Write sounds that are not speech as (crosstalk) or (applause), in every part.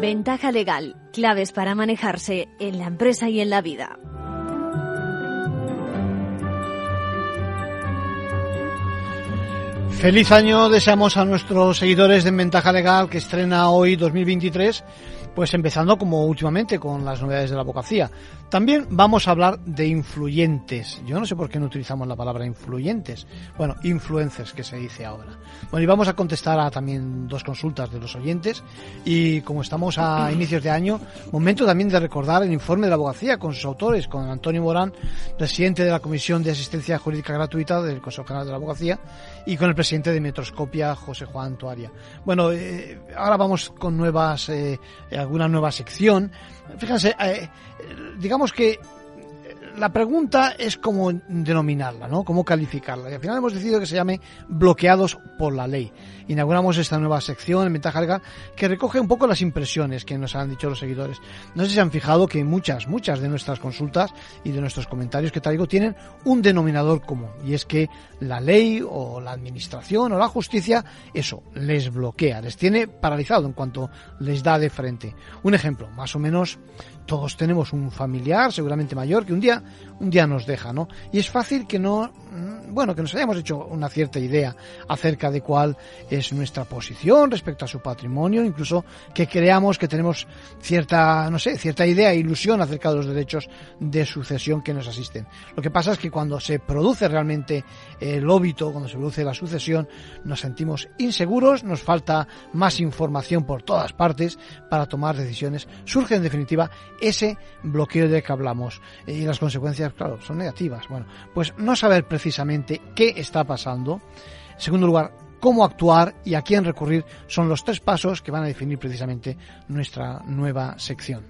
Ventaja legal, claves para manejarse en la empresa y en la vida. Feliz año deseamos a nuestros seguidores de Ventaja Legal que estrena hoy 2023 pues empezando como últimamente con las novedades de la abogacía. También vamos a hablar de influyentes. Yo no sé por qué no utilizamos la palabra influyentes. Bueno, influencers que se dice ahora. Bueno, y vamos a contestar a también dos consultas de los oyentes. Y como estamos a inicios de año, momento también de recordar el informe de la abogacía con sus autores, con Antonio Morán, presidente de la Comisión de Asistencia Jurídica Gratuita del Consejo General de la Abogacía, y con el presidente de Metroscopia, José Juan Toaria. Bueno, eh, ahora vamos con nuevas eh, alguna nueva sección. Fíjense, eh, digamos que la pregunta es cómo denominarla, ¿no? Cómo calificarla. Y al final hemos decidido que se llame bloqueados por la ley. Inauguramos esta nueva sección en Ventaja Legal que recoge un poco las impresiones que nos han dicho los seguidores. No sé si se han fijado que muchas, muchas de nuestras consultas y de nuestros comentarios que traigo tienen un denominador común. Y es que la ley o la administración o la justicia, eso, les bloquea, les tiene paralizado en cuanto les da de frente. Un ejemplo, más o menos todos tenemos un familiar, seguramente mayor, que un día, un día nos deja, ¿no? Y es fácil que no, mm, bueno, que nos hayamos hecho una cierta idea acerca de cuál es nuestra posición respecto a su patrimonio, incluso que creamos que tenemos cierta, no sé, cierta idea ilusión acerca de los derechos de sucesión que nos asisten. Lo que pasa es que cuando se produce realmente el óbito, cuando se produce la sucesión, nos sentimos inseguros, nos falta más información por todas partes para tomar decisiones. Surge en definitiva ese bloqueo de que hablamos. Y las consecuencias, claro, son negativas. Bueno, pues no saber precisamente qué está pasando. En segundo lugar, cómo actuar y a quién recurrir son los tres pasos que van a definir precisamente nuestra nueva sección.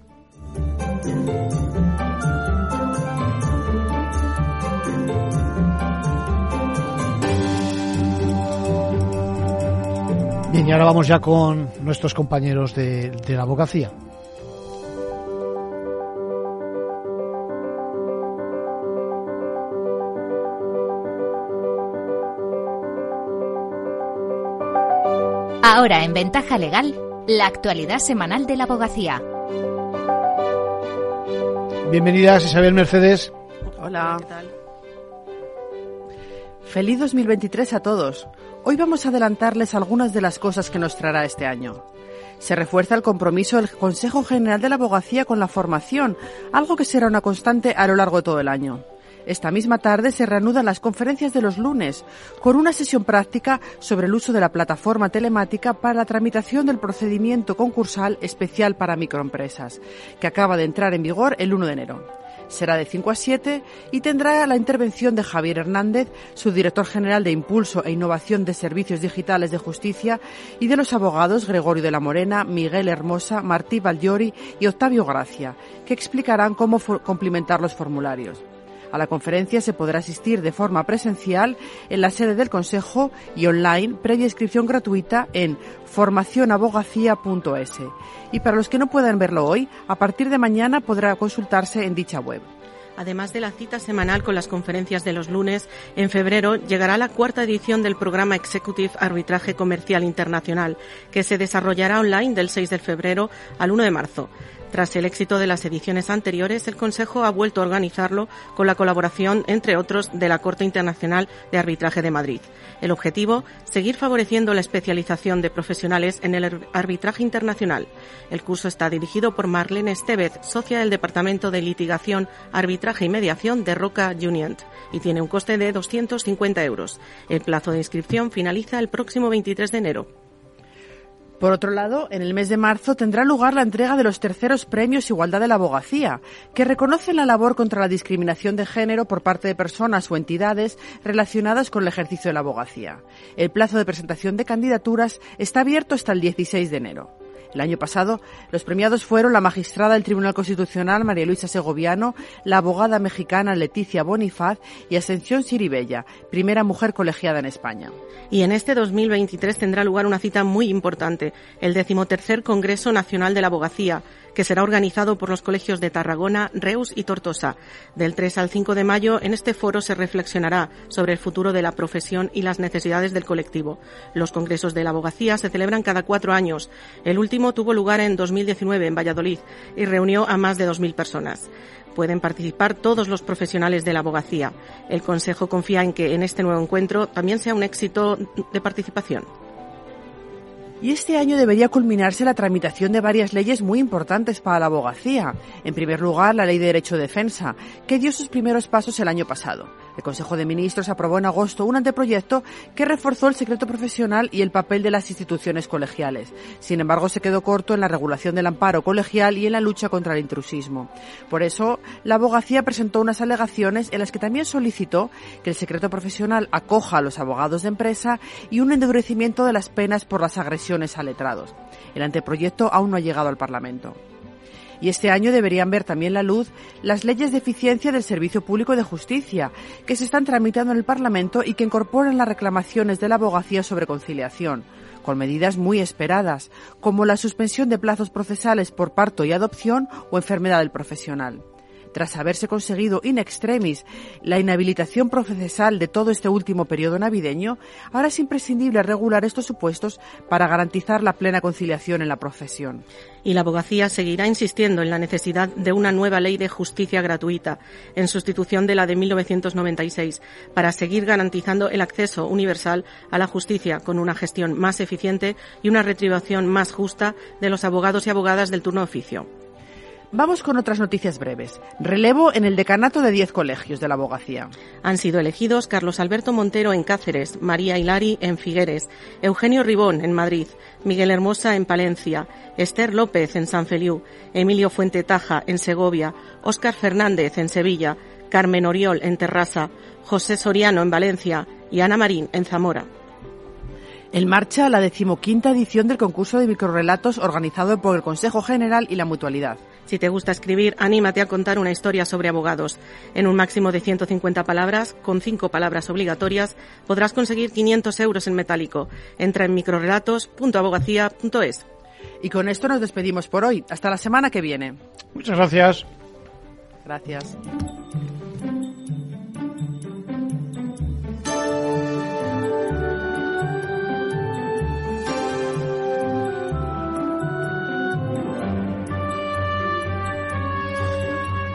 Bien, y ahora vamos ya con nuestros compañeros de, de la abogacía. Ahora en Ventaja Legal, la actualidad semanal de la abogacía. Bienvenidas Isabel Mercedes. Hola. ¿Qué tal? Feliz 2023 a todos. Hoy vamos a adelantarles algunas de las cosas que nos traerá este año. Se refuerza el compromiso del Consejo General de la Abogacía con la formación, algo que será una constante a lo largo de todo el año. Esta misma tarde se reanudan las conferencias de los lunes, con una sesión práctica sobre el uso de la plataforma telemática para la tramitación del procedimiento concursal especial para microempresas, que acaba de entrar en vigor el 1 de enero. Será de 5 a 7 y tendrá la intervención de Javier Hernández, su director general de Impulso e Innovación de Servicios Digitales de Justicia, y de los abogados Gregorio de la Morena, Miguel Hermosa, Martí Valliori y Octavio Gracia, que explicarán cómo complementar los formularios. A la conferencia se podrá asistir de forma presencial en la sede del Consejo y online previa inscripción gratuita en formacionabogacía.es. Y para los que no puedan verlo hoy, a partir de mañana podrá consultarse en dicha web. Además de la cita semanal con las conferencias de los lunes, en febrero llegará la cuarta edición del programa Executive Arbitraje Comercial Internacional, que se desarrollará online del 6 de febrero al 1 de marzo. Tras el éxito de las ediciones anteriores, el Consejo ha vuelto a organizarlo con la colaboración, entre otros, de la Corte Internacional de Arbitraje de Madrid. El objetivo, seguir favoreciendo la especialización de profesionales en el arbitraje internacional. El curso está dirigido por Marlene Estevez, socia del Departamento de Litigación, Arbitraje y Mediación de Roca Junient, y tiene un coste de 250 euros. El plazo de inscripción finaliza el próximo 23 de enero. Por otro lado, en el mes de marzo tendrá lugar la entrega de los terceros premios Igualdad de la Abogacía, que reconocen la labor contra la discriminación de género por parte de personas o entidades relacionadas con el ejercicio de la abogacía. El plazo de presentación de candidaturas está abierto hasta el 16 de enero. El año pasado, los premiados fueron la magistrada del Tribunal Constitucional María Luisa Segoviano, la abogada mexicana Leticia Bonifaz y Ascensión Siribella, primera mujer colegiada en España. Y en este 2023 tendrá lugar una cita muy importante, el decimotercer Congreso Nacional de la Abogacía, que será organizado por los colegios de Tarragona, Reus y Tortosa. Del 3 al 5 de mayo, en este foro se reflexionará sobre el futuro de la profesión y las necesidades del colectivo. Los congresos de la abogacía se celebran cada cuatro años. El último tuvo lugar en 2019 en Valladolid y reunió a más de 2.000 personas. Pueden participar todos los profesionales de la abogacía. El Consejo confía en que en este nuevo encuentro también sea un éxito de participación. Y este año debería culminarse la tramitación de varias leyes muy importantes para la abogacía. En primer lugar, la Ley de Derecho de Defensa, que dio sus primeros pasos el año pasado. El Consejo de Ministros aprobó en agosto un anteproyecto que reforzó el secreto profesional y el papel de las instituciones colegiales. Sin embargo, se quedó corto en la regulación del amparo colegial y en la lucha contra el intrusismo. Por eso, la abogacía presentó unas alegaciones en las que también solicitó que el secreto profesional acoja a los abogados de empresa y un endurecimiento de las penas por las agresiones a letrados. El anteproyecto aún no ha llegado al Parlamento. Y este año deberían ver también la luz las leyes de eficiencia del Servicio Público de Justicia, que se están tramitando en el Parlamento y que incorporan las reclamaciones de la abogacía sobre conciliación con medidas muy esperadas, como la suspensión de plazos procesales por parto y adopción o enfermedad del profesional tras haberse conseguido in extremis la inhabilitación procesal de todo este último periodo navideño, ahora es imprescindible regular estos supuestos para garantizar la plena conciliación en la profesión. Y la abogacía seguirá insistiendo en la necesidad de una nueva ley de justicia gratuita, en sustitución de la de 1996, para seguir garantizando el acceso universal a la justicia con una gestión más eficiente y una retribución más justa de los abogados y abogadas del turno oficio. Vamos con otras noticias breves. Relevo en el decanato de 10 colegios de la abogacía. Han sido elegidos Carlos Alberto Montero en Cáceres, María Hilari en Figueres, Eugenio Ribón en Madrid, Miguel Hermosa en Palencia, Esther López en San Feliu, Emilio Fuente Taja en Segovia, Óscar Fernández en Sevilla, Carmen Oriol en Terrassa, José Soriano en Valencia y Ana Marín en Zamora. En marcha la decimoquinta edición del concurso de microrelatos organizado por el Consejo General y la Mutualidad. Si te gusta escribir, anímate a contar una historia sobre abogados. En un máximo de 150 palabras, con 5 palabras obligatorias, podrás conseguir 500 euros en metálico. Entra en microrelatos.abogacía.es. Y con esto nos despedimos por hoy. Hasta la semana que viene. Muchas gracias. Gracias.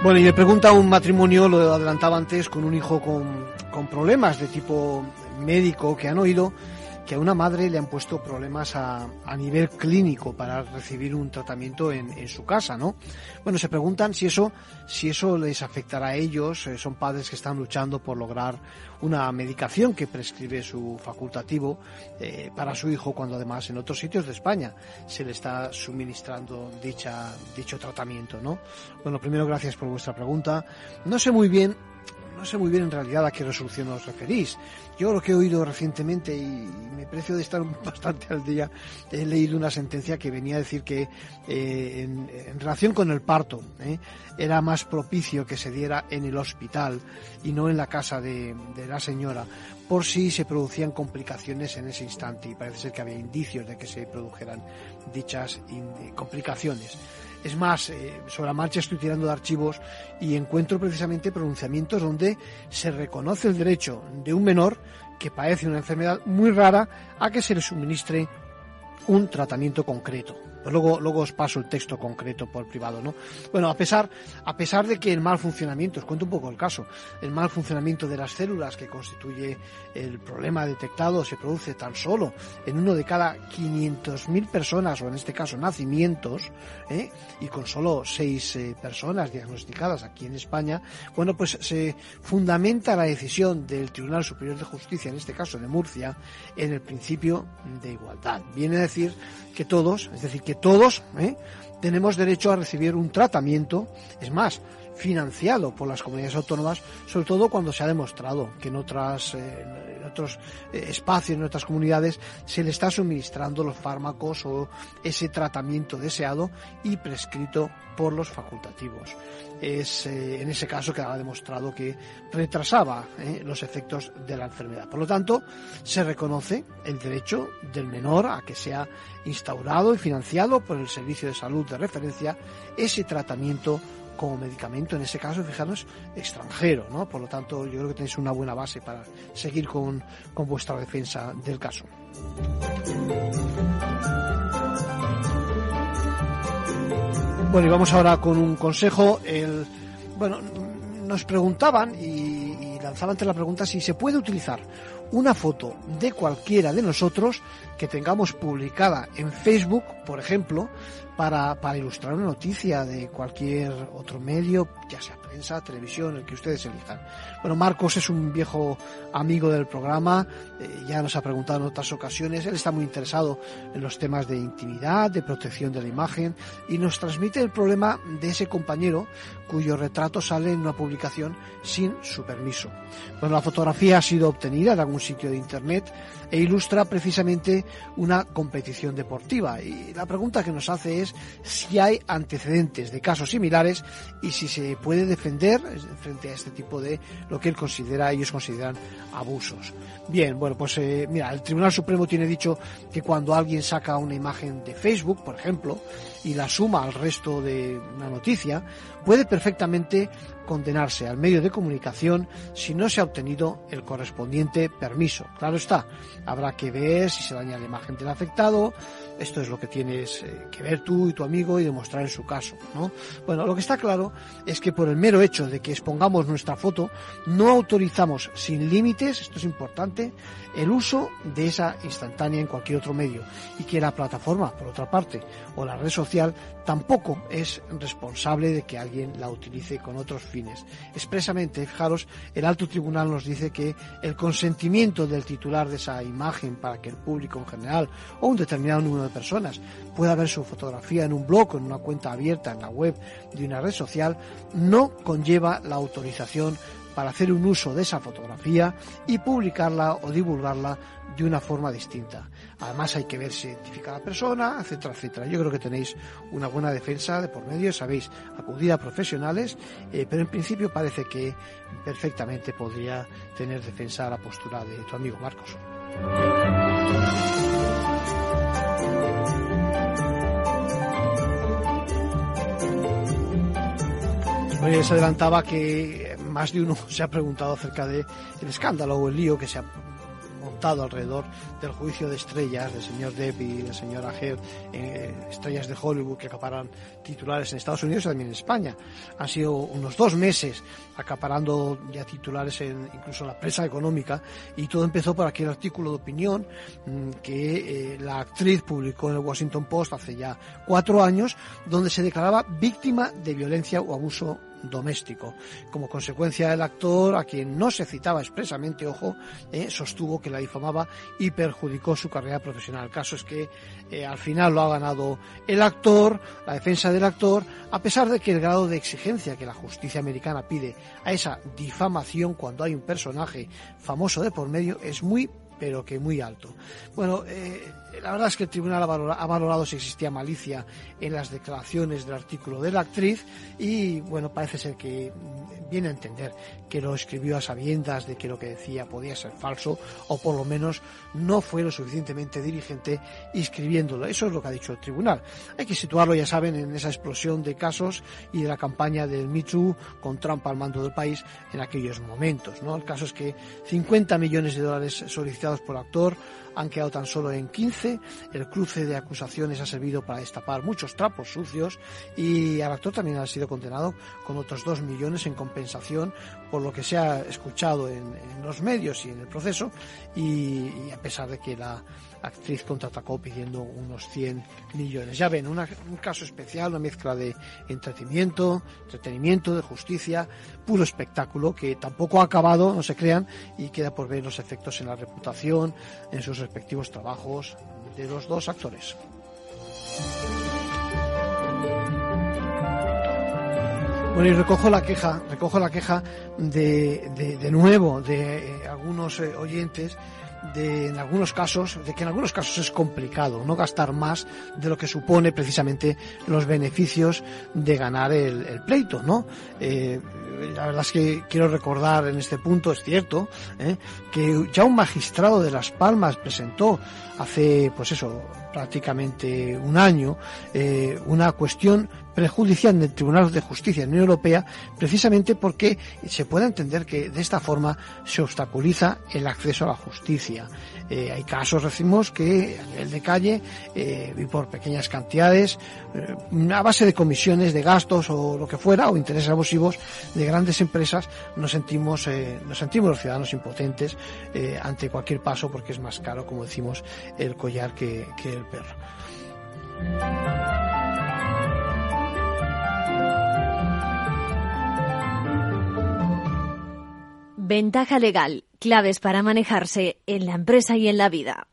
Bueno, y le pregunta un matrimonio, lo adelantaba antes, con un hijo con, con problemas de tipo médico que han oído que a una madre le han puesto problemas a, a nivel clínico para recibir un tratamiento en, en, su casa, ¿no? Bueno, se preguntan si eso, si eso les afectará a ellos. Eh, son padres que están luchando por lograr una medicación que prescribe su facultativo eh, para su hijo, cuando además en otros sitios de España se le está suministrando dicha, dicho tratamiento, ¿no? Bueno, primero gracias por vuestra pregunta. No sé muy bien no sé muy bien en realidad a qué resolución os referís. Yo lo que he oído recientemente y me precio de estar (laughs) bastante al día, he leído una sentencia que venía a decir que eh, en, relación con el parto eh, era más propicio que se diera en el hospital y no en la casa de la señora por si se producían complicaciones en ese instante y parece ser que había indicios de que se produjeran dichas complicaciones. Es más, eh, sobre la marcha estoy tirando de archivos y encuentro precisamente pronunciamientos donde se reconoce el derecho de un menor que padece una enfermedad muy rara a que se le suministre un tratamiento concreto. Pues luego, luego os paso el texto concreto por privado, ¿no? Bueno, a pesar, a pesar de que el mal funcionamiento, os cuento un poco el caso, el mal funcionamiento de las células que constituye el problema detectado se produce tan solo en uno de cada 500.000 personas, o en este caso nacimientos, ¿eh? y con solo seis eh, personas diagnosticadas aquí en España, bueno, pues se fundamenta la decisión del Tribunal Superior de Justicia, en este caso de Murcia, en el principio de igualdad. Viene a decir que todos, es decir, que todos ¿eh? tenemos derecho a recibir un tratamiento, es más, financiado por las comunidades autónomas, sobre todo cuando se ha demostrado que en, otras, eh, otros eh, espacios, en otras comunidades, se le está suministrando los fármacos o ese tratamiento deseado y prescrito por los facultativos. Es eh, en ese caso quedaba demostrado que retrasaba los efectos de la enfermedad. Por lo tanto, se reconoce el derecho del menor a que sea instaurado y financiado por el Servicio de Salud de referencia ese tratamiento como medicamento, en ese caso, fijaros, extranjero, ¿no? Por lo tanto, yo creo que tenéis una buena base para seguir con, con vuestra defensa del caso. Bueno, y vamos ahora con un consejo. El, bueno, nos preguntaban y, lanzaban ante la pregunta si se puede utilizar una foto de cualquiera de nosotros que tengamos publicada en Facebook, por ejemplo, para, para ilustrar una noticia de cualquier otro medio, ya sea prensa, televisión, el que ustedes elijan. Bueno, Marcos es un viejo amigo del programa, eh, ya nos ha preguntado en otras ocasiones, él está muy interesado en los temas de intimidad, de protección de la imagen y nos transmite el problema de ese compañero cuyo retrato sale en una publicación sin su permiso. Bueno, la fotografía ha sido obtenida de algún sitio de internet e ilustra precisamente una competición deportiva y la pregunta que nos hace es si hay antecedentes de casos similares y si se puede defender frente a este tipo de lo que él considera, ellos consideran abusos. Bien, bueno, pues eh, mira, el Tribunal Supremo tiene dicho que cuando alguien saca una imagen de Facebook, por ejemplo, y la suma al resto de una noticia, puede perfectamente condenarse al medio de comunicación si no se ha obtenido el correspondiente permiso. Claro está, habrá que ver si se daña la imagen del afectado, esto es lo que tienes eh, que ver tú y tu amigo y demostrar en su caso, ¿no? Bueno, lo que está claro es que por el mero hecho de que expongamos nuestra foto, no autorizamos sin límites, esto es importante, el uso de esa instantánea en cualquier otro medio y que la plataforma, por otra parte, o la red social tampoco es responsable de que alguien la utilice con otros fines. Expresamente, fijaros, el alto tribunal nos dice que el consentimiento del titular de esa imagen para que el público en general o un determinado número de personas pueda ver su fotografía en un blog o en una cuenta abierta en la web de una red social no conlleva la autorización para hacer un uso de esa fotografía y publicarla o divulgarla de una forma distinta. Además hay que ver si identifica la persona, etcétera, etcétera. Yo creo que tenéis una buena defensa de por medio, sabéis acudir a profesionales, eh, pero en principio parece que perfectamente podría tener defensa a la postura de tu amigo Marcos. Hoy se adelantaba que más de uno (laughs) se ha preguntado acerca de el escándalo o el lío que se ha montado alrededor del juicio de estrellas del señor Depp y del señor Ager, eh, estrellas de Hollywood que acaparan titulares en Estados Unidos y también en España. Han sido unos dos meses acaparando ya titulares en incluso en la prensa económica y todo empezó por aquel artículo de opinión mm, que eh, la actriz publicó en el Washington Post hace ya cuatro años donde se declaraba víctima de violencia o abuso doméstico. Como consecuencia, el actor, a quien no se citaba expresamente, ojo, eh, sostuvo que la difamaba y perjudicó su carrera profesional. El caso es que eh, al final lo ha ganado el actor, la defensa del actor, a pesar de que el grado de exigencia que la justicia americana pide a esa difamación cuando hay un personaje famoso de por medio es muy pero que muy alto. Bueno, eh, la verdad es que el tribunal ha valorado, si existía malicia en las declaraciones del artículo de la actriz y bueno, parece ser que viene a entender que lo escribió a sabiendas de que lo que decía podía ser falso o por lo menos no fue lo suficientemente dirigente escribiéndolo. Eso es lo que ha dicho el tribunal. Hay que situarlo, ya saben, en esa explosión de casos y de la campaña del Me Too con Trump al mando del país en aquellos momentos. ¿no? El caso es que 50 millones de dólares solicitados por el actor han quedado tan solo en 15. El cruce de acusaciones ha servido para destapar muchos trapos sucios y al actor también ha sido condenado con otros 2 millones en compensación por lo que se ha escuchado en, los medios y en el proceso y, y a pesar de que la actriz contraatacó pidiendo unos 100 millones. Ya ven, un caso especial, una mezcla de entretenimiento, entretenimiento, de justicia, puro espectáculo que tampoco ha acabado, no se crean, y queda por ver los efectos en la reputación, en sus respectivos trabajos de los dos actores. Bueno, y recojo la queja, recojo la queja de, de, nuevo de eh, algunos eh, oyentes de en algunos casos, de que en algunos casos es complicado no gastar más de lo que supone precisamente los beneficios de ganar el, pleito, ¿no? Eh, la verdad es que quiero recordar en este punto, es cierto, ¿eh? que ya un magistrado de Las Palmas presentó hace, pues eso, prácticamente un año, eh, una cuestión prejudicial en el Tribunal de Justicia de la Unión Europea, precisamente porque se puede entender que de esta forma se obstaculiza el acceso a la justicia. Eh, hay casos, decimos, que a nivel de calle eh, y por pequeñas cantidades, a base de comisiones, de gastos o lo que fuera, o intereses abusivos de grandes empresas, nos sentimos, nos sentimos los ciudadanos impotentes ante cualquier paso porque es más caro, como decimos, el collar que, que el perro. Ventaja legal. Claves para manejarse en la empresa y en la vida.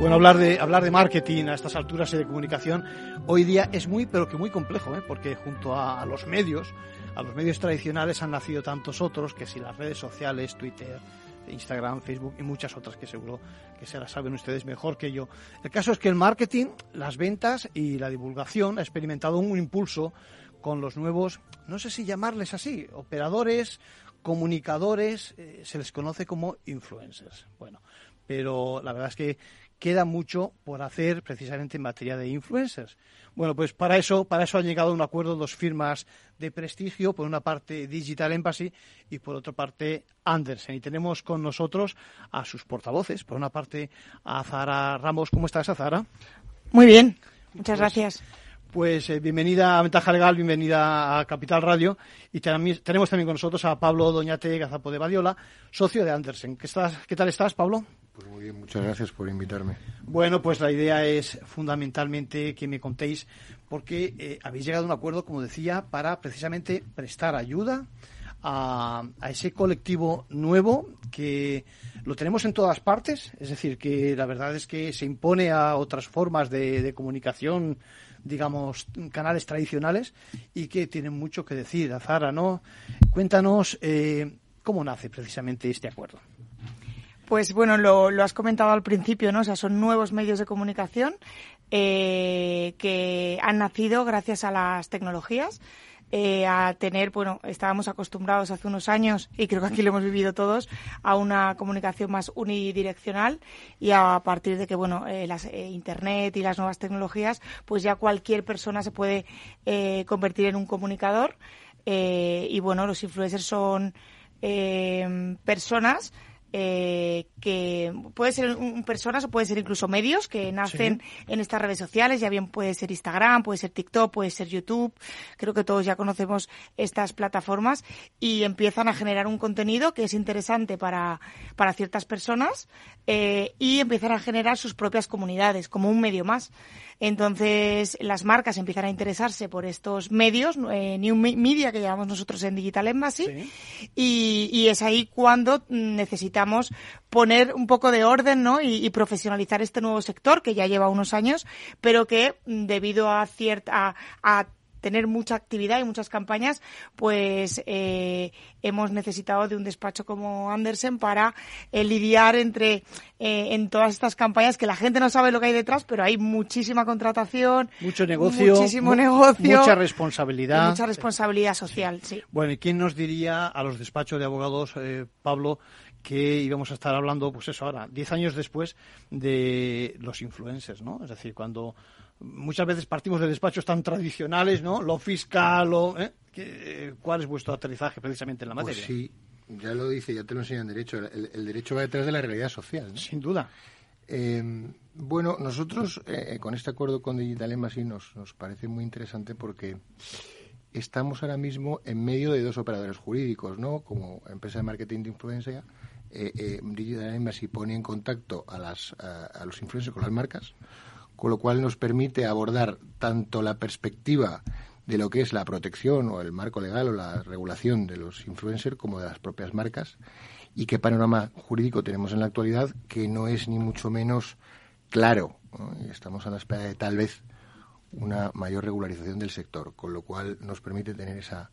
Bueno, hablar de, hablar de marketing a estas alturas y de comunicación hoy día es muy, pero que muy complejo, ¿eh? porque junto a, los medios, a los medios tradicionales han nacido tantos otros, que si las redes sociales, Twitter, Instagram, Facebook y muchas otras que seguro que se las saben ustedes mejor que yo. El caso es que el marketing, las ventas y la divulgación ha experimentado un impulso con los nuevos, no sé si llamarles así, operadores, comunicadores, eh, se les conoce como influencers. Bueno, pero la verdad es que queda mucho por hacer precisamente en materia de influencers. Bueno, pues para eso, para eso han llegado a un acuerdo dos firmas de prestigio, por una parte Digital Embassy y por otra parte Andersen. Y tenemos con nosotros a sus portavoces, por una parte a Zara Ramos. ¿Cómo estás, Zara? Muy bien, muchas pues, gracias. Pues eh, bienvenida a Ventaja Legal, bienvenida a Capital Radio. Y tenemos también con nosotros a Pablo Doñate Gazapo de Badiola, socio de Andersen. ¿Qué, estás, ¿Qué tal estás, Pablo? Pues muchas gracias por invitarme. Bueno, pues la idea es fundamentalmente que me contéis porque eh, habéis llegado a un acuerdo, como decía, para precisamente prestar ayuda a, ese colectivo nuevo que lo tenemos en todas partes, es decir, que la verdad es que se impone a otras formas de, comunicación, digamos, canales tradicionales y que tienen mucho que decir. Azara, ¿no? Cuéntanos eh, cómo nace precisamente este acuerdo. Pues bueno, lo, has comentado al principio, ¿no? O sea, son nuevos medios de comunicación eh, que han nacido gracias a las tecnologías. Eh, a tener, bueno, estábamos acostumbrados hace unos años, y creo que aquí lo hemos vivido todos, a una comunicación más unidireccional y a partir de que, bueno, eh, las, Internet y las nuevas tecnologías, pues ya cualquier persona se puede convertir en un comunicador. y bueno, los influencers son personas eh, que puede ser un, personas o puede ser incluso medios que nacen en estas redes sociales, ya bien puede ser Instagram, puede ser TikTok, puede ser YouTube, creo que todos ya conocemos estas plataformas y empiezan a generar un contenido que es interesante para, para ciertas personas eh, y empiezan a generar sus propias comunidades como un medio más. Entonces, las marcas empiezan a interesarse por estos medios, eh, New Media, que llamamos nosotros en Digital Embassy, y, y, es ahí cuando necesitamos poner un poco de orden ¿no? y, profesionalizar este nuevo sector, que ya lleva unos años, pero que mm, debido a cierta a tener mucha actividad y muchas campañas, pues eh, hemos necesitado de un despacho como Andersen para eh, lidiar entre eh, en todas estas campañas que la gente no sabe lo que hay detrás, pero hay muchísima contratación, mucho negocio, muchísimo negocio, mucha responsabilidad, mucha responsabilidad social. Sí. Bueno, ¿y quién nos diría a los despachos de abogados, Pablo? que íbamos a estar hablando, pues eso ahora, diez años después de los influencers, ¿no? Es decir, cuando muchas veces partimos de despachos tan tradicionales, ¿no? Lo fiscal, o, ¿eh? ¿cuál es vuestro aterrizaje precisamente en la pues materia? sí, ya lo dice, ya te lo enseñan derecho. El, derecho va detrás de la realidad social. Sin duda. Eh, bueno, nosotros eh, con este acuerdo con Digital Embassy nos, nos parece muy interesante porque estamos ahora mismo en medio de dos operadores jurídicos, ¿no? Como empresa de marketing de influencia, Digital Embassy pone en contacto a, las, a los influencers con las marcas con lo cual nos permite abordar tanto la perspectiva de lo que es la protección o el marco legal o la regulación de los influencers como de las propias marcas y qué panorama jurídico tenemos en la actualidad que no es ni mucho menos claro. Y estamos a la espera de tal vez una mayor regularización del sector, con lo cual nos permite tener esa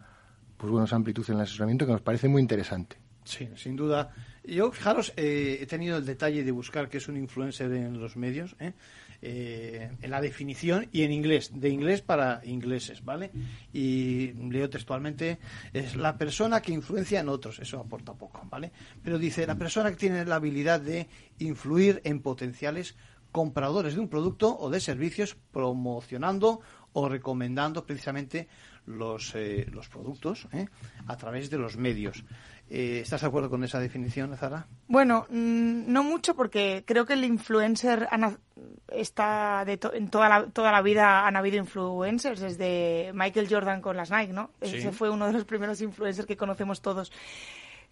pues bueno, esa amplitud en el asesoramiento que nos parece muy interesante. Sí, sin duda Yo, fijaros, eh, he tenido el detalle de buscar qué es un influencer en los medios, ¿eh? Eh, en la definición y en inglés, de inglés para ingleses, ¿vale? Y leo textualmente, es la persona que influencia en otros, eso aporta poco, ¿vale? Pero dice, la persona que tiene la habilidad de influir en potenciales compradores de un producto o de servicios promocionando o recomendando precisamente los, eh, los productos ¿eh? a través de los medios. Eh, ¿Estás de acuerdo con esa definición, Zara? Bueno, mm, no mucho porque creo que el influencer está de en toda la, toda la vida han habido influencers desde Michael Jordan con las Nike, ¿no? Ese fue uno de los primeros influencers que conocemos todos.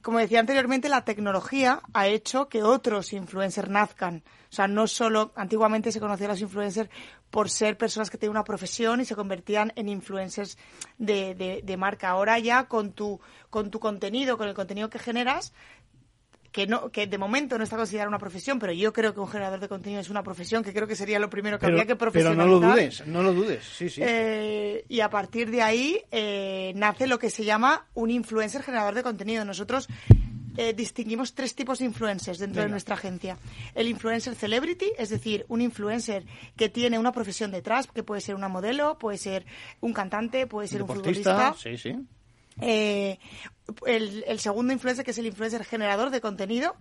Como decía anteriormente, la tecnología ha hecho que otros influencers nazcan. O sea, no solo antiguamente se conocían los influencers por ser personas que tenían una profesión y se convertían en influencers de, de, marca. Ahora ya con tu, con tu contenido, con el contenido que generas, que no que de momento no está considerada una profesión, pero yo creo que un generador de contenido es una profesión, que creo que sería lo primero que habría que profesionalizar. Pero no lo dudes, no lo dudes, sí, sí. Eh, y a partir de ahí eh, nace lo que se llama un influencer generador de contenido. Nosotros eh, distinguimos tres tipos de influencers dentro de nuestra agencia. El influencer celebrity, es decir, un influencer que tiene una profesión detrás, que puede ser una modelo, puede ser un cantante, puede ser un futbolista. Sí, sí. Eh, el, segundo influencer, que es el influencer generador de contenido,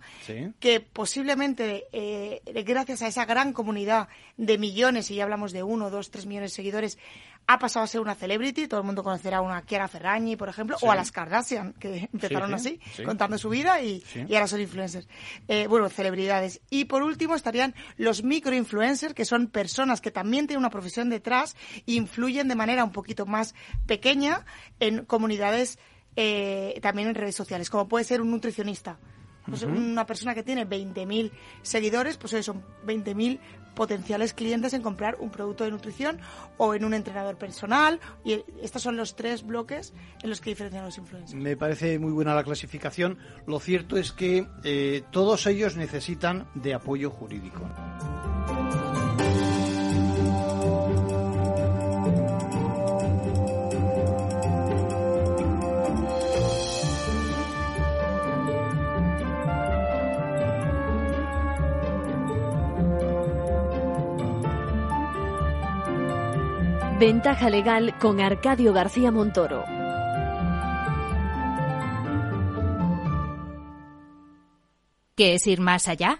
que posiblemente, eh, gracias a esa gran comunidad de millones, y ya hablamos de uno, dos, tres millones de seguidores, ha pasado a ser una celebrity. Todo el mundo conocerá a una Kiara Ferragni, por ejemplo, o a las Kardashian, que empezaron así, contando su vida y, ahora son influencers. Eh, bueno, celebridades. Y por último estarían los microinfluencers, que son personas que también tienen una profesión detrás influyen de manera un poquito más pequeña en comunidades eh, también en redes sociales, como puede ser un nutricionista. Pues una persona que tiene 20.000 seguidores, pues son 20.000 potenciales clientes en comprar un producto de nutrición o en un entrenador personal. Y estos son los tres bloques en los que diferencian los influencers. Me parece muy buena la clasificación. Lo cierto es que eh, todos ellos necesitan de apoyo jurídico. Ventaja legal con Arcadio García Montoro. ¿Qué es ir más allá?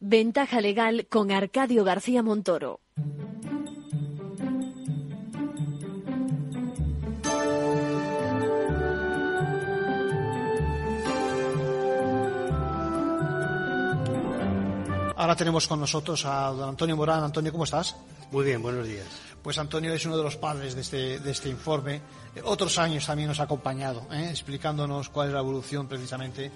Ventaja legal con Arcadio García Montoro. Ahora tenemos con nosotros a don Antonio Morán. Antonio, ¿cómo estás? Muy bien, buenos días. Pues Antonio es uno de los padres de este, de este informe. Eh, otros años también nos ha acompañado, ¿eh? explicándonos cuál es la evolución precisamente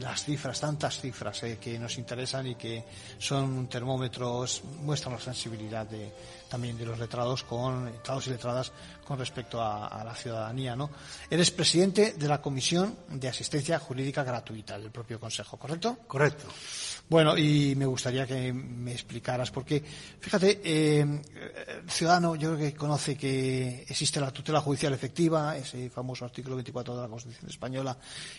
las cifras, tantas cifras eh, que nos interesan y que son termómetros, muestran la sensibilidad de, también de los letrados con letrados y letradas con respecto a, a, la ciudadanía, ¿no? Eres presidente de la Comisión de Asistencia Jurídica Gratuita del propio Consejo, ¿correcto? Correcto. Bueno, y me gustaría que me explicaras, porque, fíjate, eh, el ciudadano yo creo que conoce que existe la tutela judicial efectiva, ese famoso artículo 24 de la Constitución española,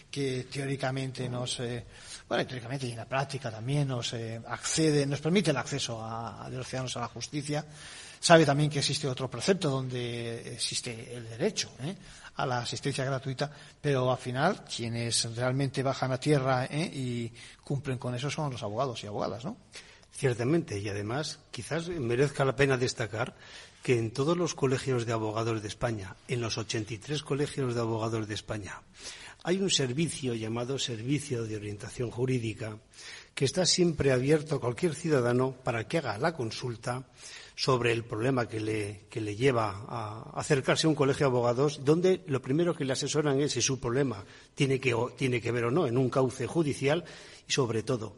que teóricamente nos, eh, bueno, teóricamente y en la práctica también nos eh, accede, nos permite el acceso a, de los ciudadanos a la justicia. Sabe también que existe otro precepto donde existe el derecho ¿eh? A la asistencia gratuita, pero al final quienes realmente bajan a tierra ¿eh? y cumplen con eso son los abogados y abogadas, ¿no? Ciertamente, y además quizás merezca la pena destacar que en todos los colegios de abogados de España, en los 83 colegios de abogados de España, hay un servicio llamado Servicio de Orientación Jurídica que está siempre abierto a cualquier ciudadano para que haga la consulta sobre el problema que le, que le lleva a acercarse a un colegio de abogados, donde lo primero que le asesoran es si su problema tiene que, tiene que ver o no en un cauce judicial y, sobre todo,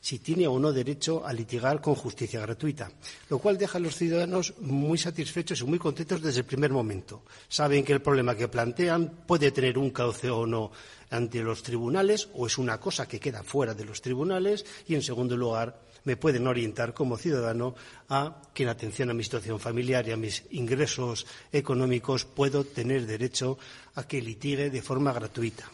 si tiene o no derecho a litigar con justicia gratuita, lo cual deja a los ciudadanos muy satisfechos y muy contentos desde el primer momento. Saben que el problema que plantean puede tener un cauce o no ante los tribunales o es una cosa que queda fuera de los tribunales y, en segundo lugar, me pueden orientar como ciudadano a que en atención a mi situación familiar y a mis ingresos económicos puedo tener derecho a que litigue de forma gratuita.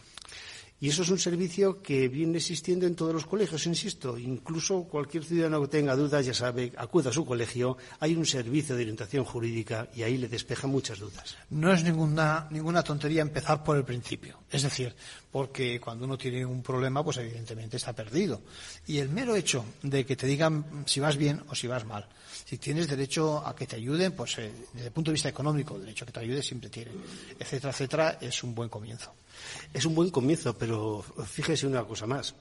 Y eso es un servicio que viene existiendo en todos los colegios, insisto. Incluso cualquier ciudadano que tenga dudas, ya sabe, acuda a su colegio. Hay un servicio de orientación jurídica y ahí le despeja muchas dudas. No es ninguna, ninguna tontería empezar por el principio. Es decir, porque cuando uno tiene un problema, pues evidentemente está perdido. Y el mero hecho de que te digan si vas bien o si vas mal, si tienes derecho a que te ayuden, pues eh, desde el punto de vista económico, el derecho a que te ayude siempre tiene, etcétera, etcétera, es un buen comienzo. Es un buen comienzo, pero fíjese una cosa más,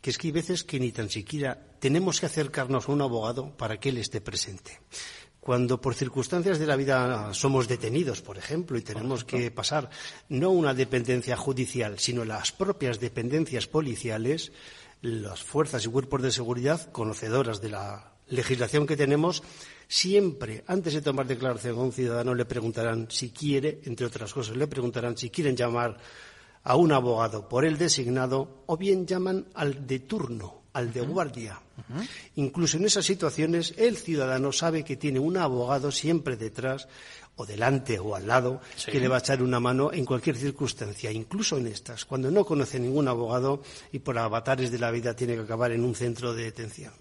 que es que hay veces que ni tan siquiera tenemos que acercarnos a un abogado para que él esté presente. Cuando por circunstancias de la vida somos detenidos, por ejemplo, y tenemos que pasar no una dependencia judicial, sino las propias dependencias policiales, las fuerzas y cuerpos de seguridad, conocedoras de la legislación que tenemos, siempre, antes de tomar declaración a un ciudadano, le preguntarán si quiere, entre otras cosas, le preguntarán si quieren llamar a un abogado por el designado o bien llaman al de turno, al de guardia. Incluso en esas situaciones el ciudadano sabe que tiene un abogado siempre detrás o delante o al lado que le va a echar una mano en cualquier circunstancia, incluso en estas, cuando no conoce ningún abogado y por avatares de la vida tiene que acabar en un centro de detención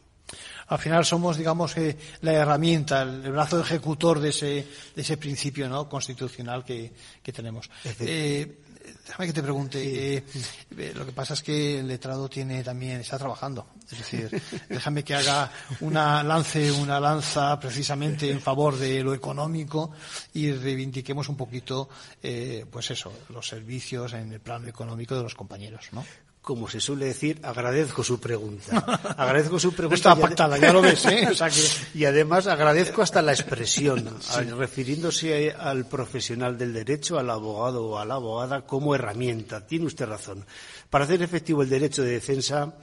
al final somos, digamos, eh, la herramienta, el, brazo ejecutor de ese, de ese principio ¿no? constitucional que, que tenemos. Eh, déjame que te pregunte. Eh, eh, lo que pasa es que el letrado tiene también está trabajando. Es decir, (laughs) déjame que haga una lance una lanza precisamente en favor de lo económico y reivindiquemos un poquito, eh, pues eso, los servicios en el plano económico de los compañeros, ¿no? Como se suele decir, agradezco su pregunta. (laughs) Agradezco su pregunta. Está pactada, ya lo ves, ¿eh? (laughs) Y además agradezco hasta la expresión, (laughs) refiriéndose al profesional del derecho, al abogado o a la abogada, como herramienta. Tiene usted razón. Para hacer efectivo el derecho de defensa,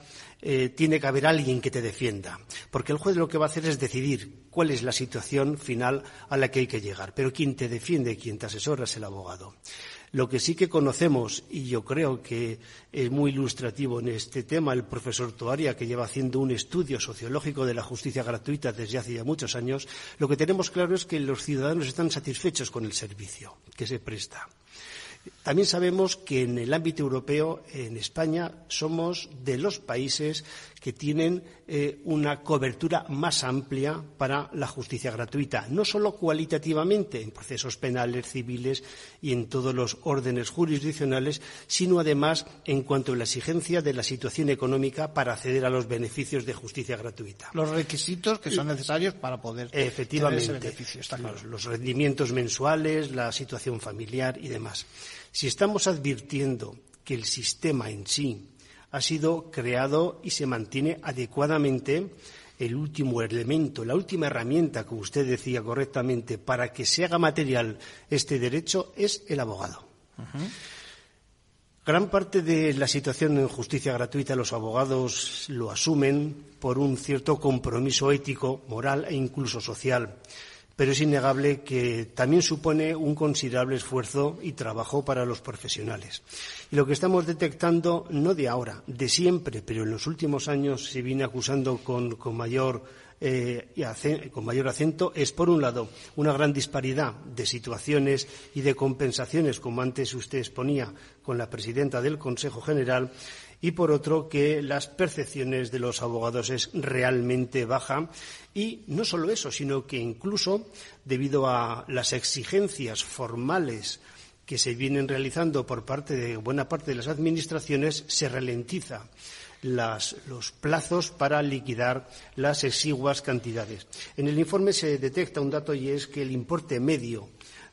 eh, tiene que haber alguien que te defienda. Porque el juez lo que va a hacer es decidir cuál es la situación final a la que hay que llegar. Pero quien te defiende, quien te asesora es el abogado. Lo que sí que conocemos, y yo creo que es muy ilustrativo en este tema, el profesor Toaria, que lleva haciendo un estudio sociológico de la justicia gratuita desde hace ya muchos años, lo que tenemos claro es que los ciudadanos están satisfechos con el servicio que se presta. También sabemos que en el ámbito europeo, en España, somos de los países que tienen eh, una cobertura más amplia para la justicia gratuita, no solo cualitativamente en procesos penales, civiles y en todos los órdenes jurisdiccionales, sino además en cuanto a la exigencia de la situación económica para acceder a los beneficios de justicia gratuita. Los requisitos que son necesarios para poder Efectivamente, tener ese beneficio, está claro. los, los rendimientos mensuales, la situación familiar y demás. Si estamos advirtiendo que el sistema en sí ha sido creado y se mantiene adecuadamente, el último elemento, la última herramienta, como usted decía correctamente, para que se haga material este derecho es el abogado. Gran parte de la situación en justicia gratuita los abogados lo asumen por un cierto compromiso ético, moral e incluso social pero es innegable que también supone un considerable esfuerzo y trabajo para los profesionales. Y lo que estamos detectando, no de ahora, de siempre, pero en los últimos años se viene acusando con, mayor eh, con mayor acento es, por un lado, una gran disparidad de situaciones y de compensaciones, como antes usted exponía con la presidenta del Consejo General, y por otro que las percepciones de los abogados es realmente baja y no solo eso, sino que incluso debido a las exigencias formales que se vienen realizando por parte de buena parte de las administraciones se ralentiza los plazos para liquidar las exiguas cantidades. En el informe se detecta un dato y es que el importe medio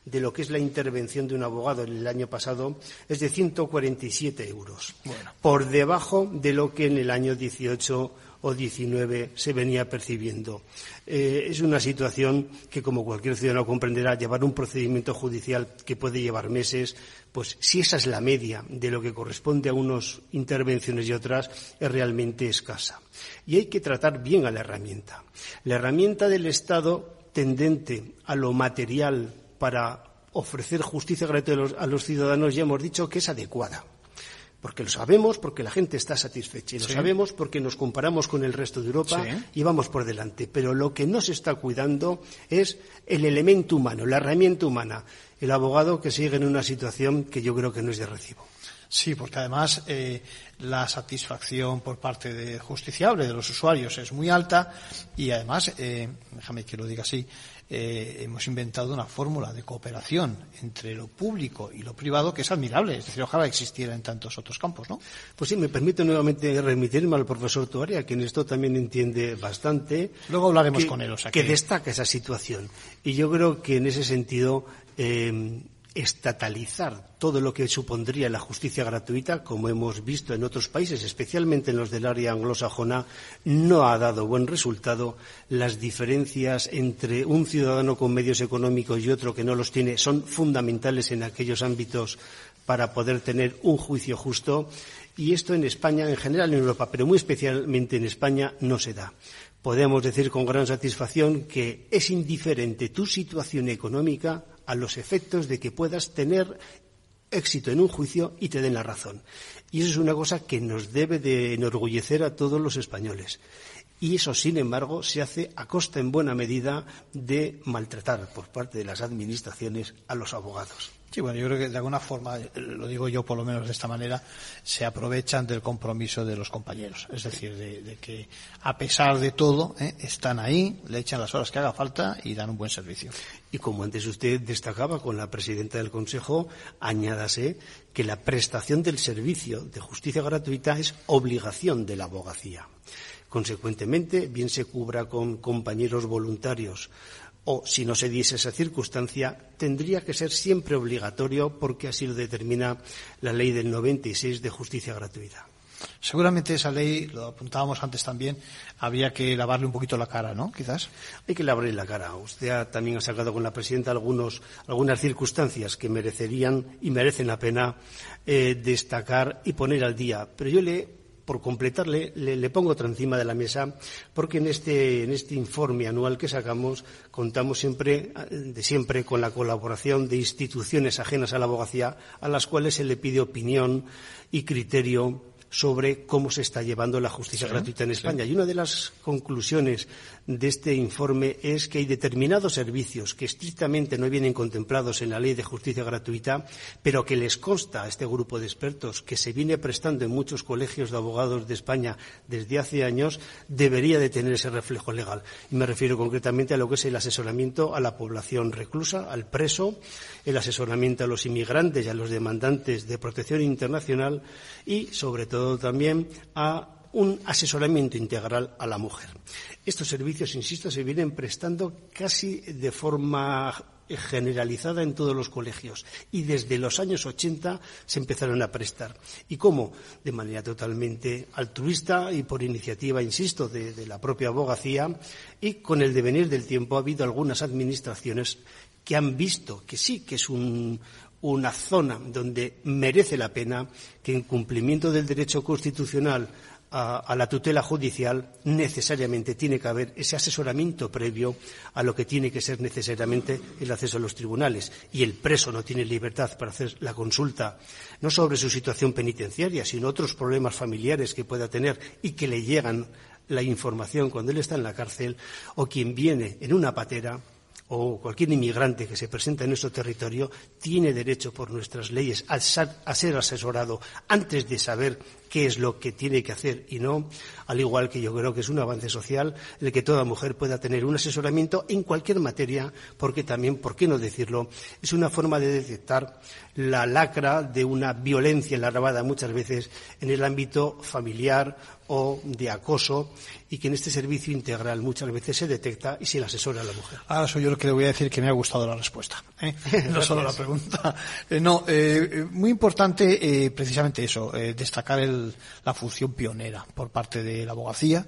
de lo que es la intervención de un abogado en el año pasado es de 147 euros, por debajo de lo que en el año 18 o 19 se venía percibiendo. Eh, es una situación que, como cualquier ciudadano comprenderá, llevar un procedimiento judicial que puede llevar meses, pues si esa es la media de lo que corresponde a unas intervenciones y otras, es realmente escasa. Y hay que tratar bien a la herramienta. La herramienta del Estado tendente a lo material para ofrecer justicia gratuita a los, ciudadanos ya hemos dicho que es adecuada. Porque lo sabemos, porque la gente está satisfecha. Y lo Sí. sabemos porque nos comparamos con el resto de Europa Sí. y vamos por delante. Pero lo que no se está cuidando es el elemento humano, la herramienta humana. El abogado que sigue en una situación que yo creo que no es de recibo. Sí, porque además eh, la satisfacción por parte del justiciable, de los usuarios, es muy alta y además, eh, déjame que lo diga así, eh, hemos inventado una fórmula de cooperación entre lo público y lo privado que es admirable. Es decir, ojalá existiera en tantos otros campos, ¿no? Pues sí, me permite nuevamente remitirme al profesor Tuaria, que en esto también entiende bastante. Luego hablaremos que- con él, o sea que que- destaca esa situación. Y yo creo que en ese sentido, eh, estatalizar todo lo que supondría la justicia gratuita, como hemos visto en otros países, especialmente en los del área anglosajona, no ha dado buen resultado. Las diferencias entre un ciudadano con medios económicos y otro que no los tiene son fundamentales en aquellos ámbitos para poder tener un juicio justo. Y esto en España, en general en Europa, pero muy especialmente en España, no se da. Podemos decir con gran satisfacción que es indiferente tu situación económica a los efectos de que puedas tener éxito en un juicio y te den la razón. Y eso es una cosa que nos debe de enorgullecer a todos los españoles. Y eso, sin embargo, se hace a costa en buena medida de maltratar por parte de las administraciones a los abogados. Sí, bueno, yo creo que de alguna forma, eh, lo digo yo por lo menos de esta manera, se aprovechan del compromiso de los compañeros. Es decir, de, que a pesar de todo, ¿eh? están ahí, le echan las horas que haga falta y dan un buen servicio. Y como antes usted destacaba con la presidenta del Consejo, añádase que la prestación del servicio de justicia gratuita es obligación de la abogacía. Consecuentemente, bien se cubra con compañeros voluntarios o, si no se diese esa circunstancia, tendría que ser siempre obligatorio porque así lo determina la ley del 96 de justicia gratuita. Seguramente esa ley, lo apuntábamos antes también, habría que lavarle un poquito la cara, ¿no? Quizás. Hay que lavarle la cara. Usted ha- también ha sacado con la presidenta algunos, algunas circunstancias que merecerían y merecen la pena eh, destacar y poner al día. Pero yo le por completarle, le, pongo otra encima de la mesa, porque en este, en este informe anual que sacamos contamos siempre, de siempre con la colaboración de instituciones ajenas a la abogacía, a las cuales se le pide opinión y criterio sobre cómo se está llevando la justicia gratuita en España. Y una de las conclusiones de este informe es que hay determinados servicios que estrictamente no vienen contemplados en la ley de justicia gratuita, pero que les consta a este grupo de expertos que se viene prestando en muchos colegios de abogados de España desde hace años, debería de tener ese reflejo legal. Y me refiero concretamente a lo que es el asesoramiento a la población reclusa, al preso, el asesoramiento a los inmigrantes y a los demandantes de protección internacional y, sobre todo, también a un asesoramiento integral a la mujer. Estos servicios, insisto, se vienen prestando casi de forma generalizada en todos los colegios y desde los años 80 se empezaron a prestar. ¿Y cómo? De manera totalmente altruista y por iniciativa, insisto, de, de la propia abogacía y con el devenir del tiempo ha habido algunas administraciones que han visto que sí, que es una zona donde merece la pena que en cumplimiento del derecho constitucional a, la tutela judicial necesariamente tiene que haber ese asesoramiento previo a lo que tiene que ser necesariamente el acceso a los tribunales. Y el preso no tiene libertad para hacer la consulta no sobre su situación penitenciaria, sino otros problemas familiares que pueda tener y que le llegan la información cuando él está en la cárcel o quien viene en una patera o cualquier inmigrante que se presenta en nuestro territorio tiene derecho por nuestras leyes a ser asesorado antes de saber qué es lo que tiene que hacer y no, al igual que yo creo que es un avance social el que toda mujer pueda tener un asesoramiento en cualquier materia, porque también, ¿por qué no decirlo?, es una forma de detectar la lacra de una violencia enlarvada muchas veces en el ámbito familiar o de acoso y que en este servicio integral muchas veces se detecta y se le asesora a la mujer. Ahora soy yo lo que le voy a decir que me ha gustado la respuesta, ¿eh? (laughs) no solo la pregunta. Eh, no, eh, muy importante precisamente eso, destacar la función pionera por parte de la abogacía,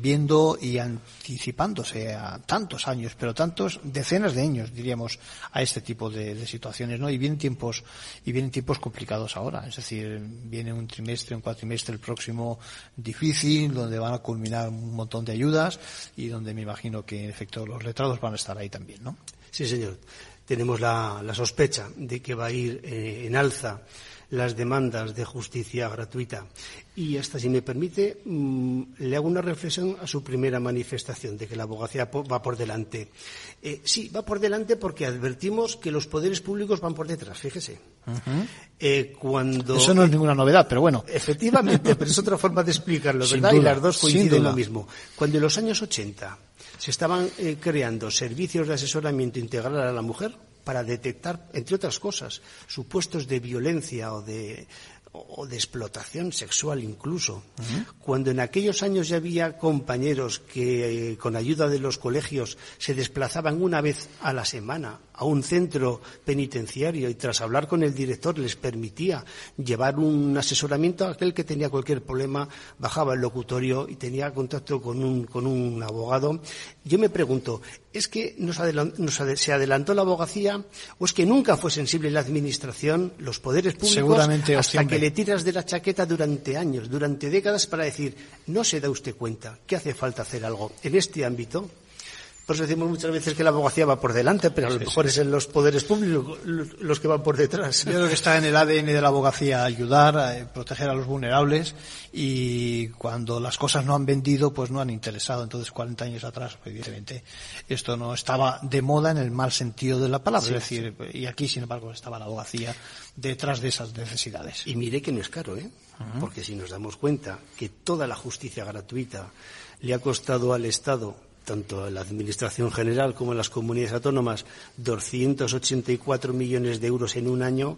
viendo y anticipándose a tantos años, pero tantos decenas de años, diríamos, a este tipo de, situaciones, ¿no? Y vienen tiempos y vienen tiempos complicados ahora, es decir, viene un trimestre, un cuatrimestre el próximo difícil, donde van a culminar un montón de ayudas y donde me imagino que en efecto los letrados van a estar ahí también, ¿no? Sí, señor. Tenemos la, sospecha de que va a ir eh, en alza las demandas de justicia gratuita. Y hasta, si me permite, mm, le hago una reflexión a su primera manifestación de que la abogacía va por delante. Eh, sí, va por delante porque advertimos que los poderes públicos van por detrás, fíjese. Eh, cuando... Eso no es ninguna novedad, pero bueno. Efectivamente, pero es otra forma de explicarlo, ¿verdad? y las dos coinciden en lo mismo. Cuando en los años 80 se estaban eh, creando servicios de asesoramiento integral a la mujer, para detectar, entre otras cosas, supuestos de violencia o de, o de explotación sexual incluso. Cuando en aquellos años ya había compañeros que, eh, con ayuda de los colegios, se desplazaban una vez a la semana a un centro penitenciario y tras hablar con el director les permitía llevar un asesoramiento a aquel que tenía cualquier problema, bajaba el locutorio y tenía contacto con un, con un abogado. Yo me pregunto, ¿es que nos se adelantó la abogacía o es que nunca fue sensible la administración, los poderes públicos, hasta que le tiras de la chaqueta durante años, durante décadas para decir, no se da usted cuenta que hace falta hacer algo en este ámbito? Por eso decimos muchas veces que la abogacía va por delante, pero a lo mejor es en los poderes públicos los que van por detrás. Yo creo que está en el ADN de la abogacía ayudar, a eh, proteger a los vulnerables y cuando las cosas no han vendido, pues no han interesado. Entonces, 40 años atrás, evidentemente, esto no estaba de moda en el mal sentido de la palabra. es decir, y aquí, sin embargo, estaba la abogacía detrás de esas necesidades. Y mire que no es caro, ¿eh? Porque si nos damos cuenta que toda la justicia gratuita le ha costado al Estado tanto en la Administración General como en las comunidades autónomas, 284 millones de euros en un año,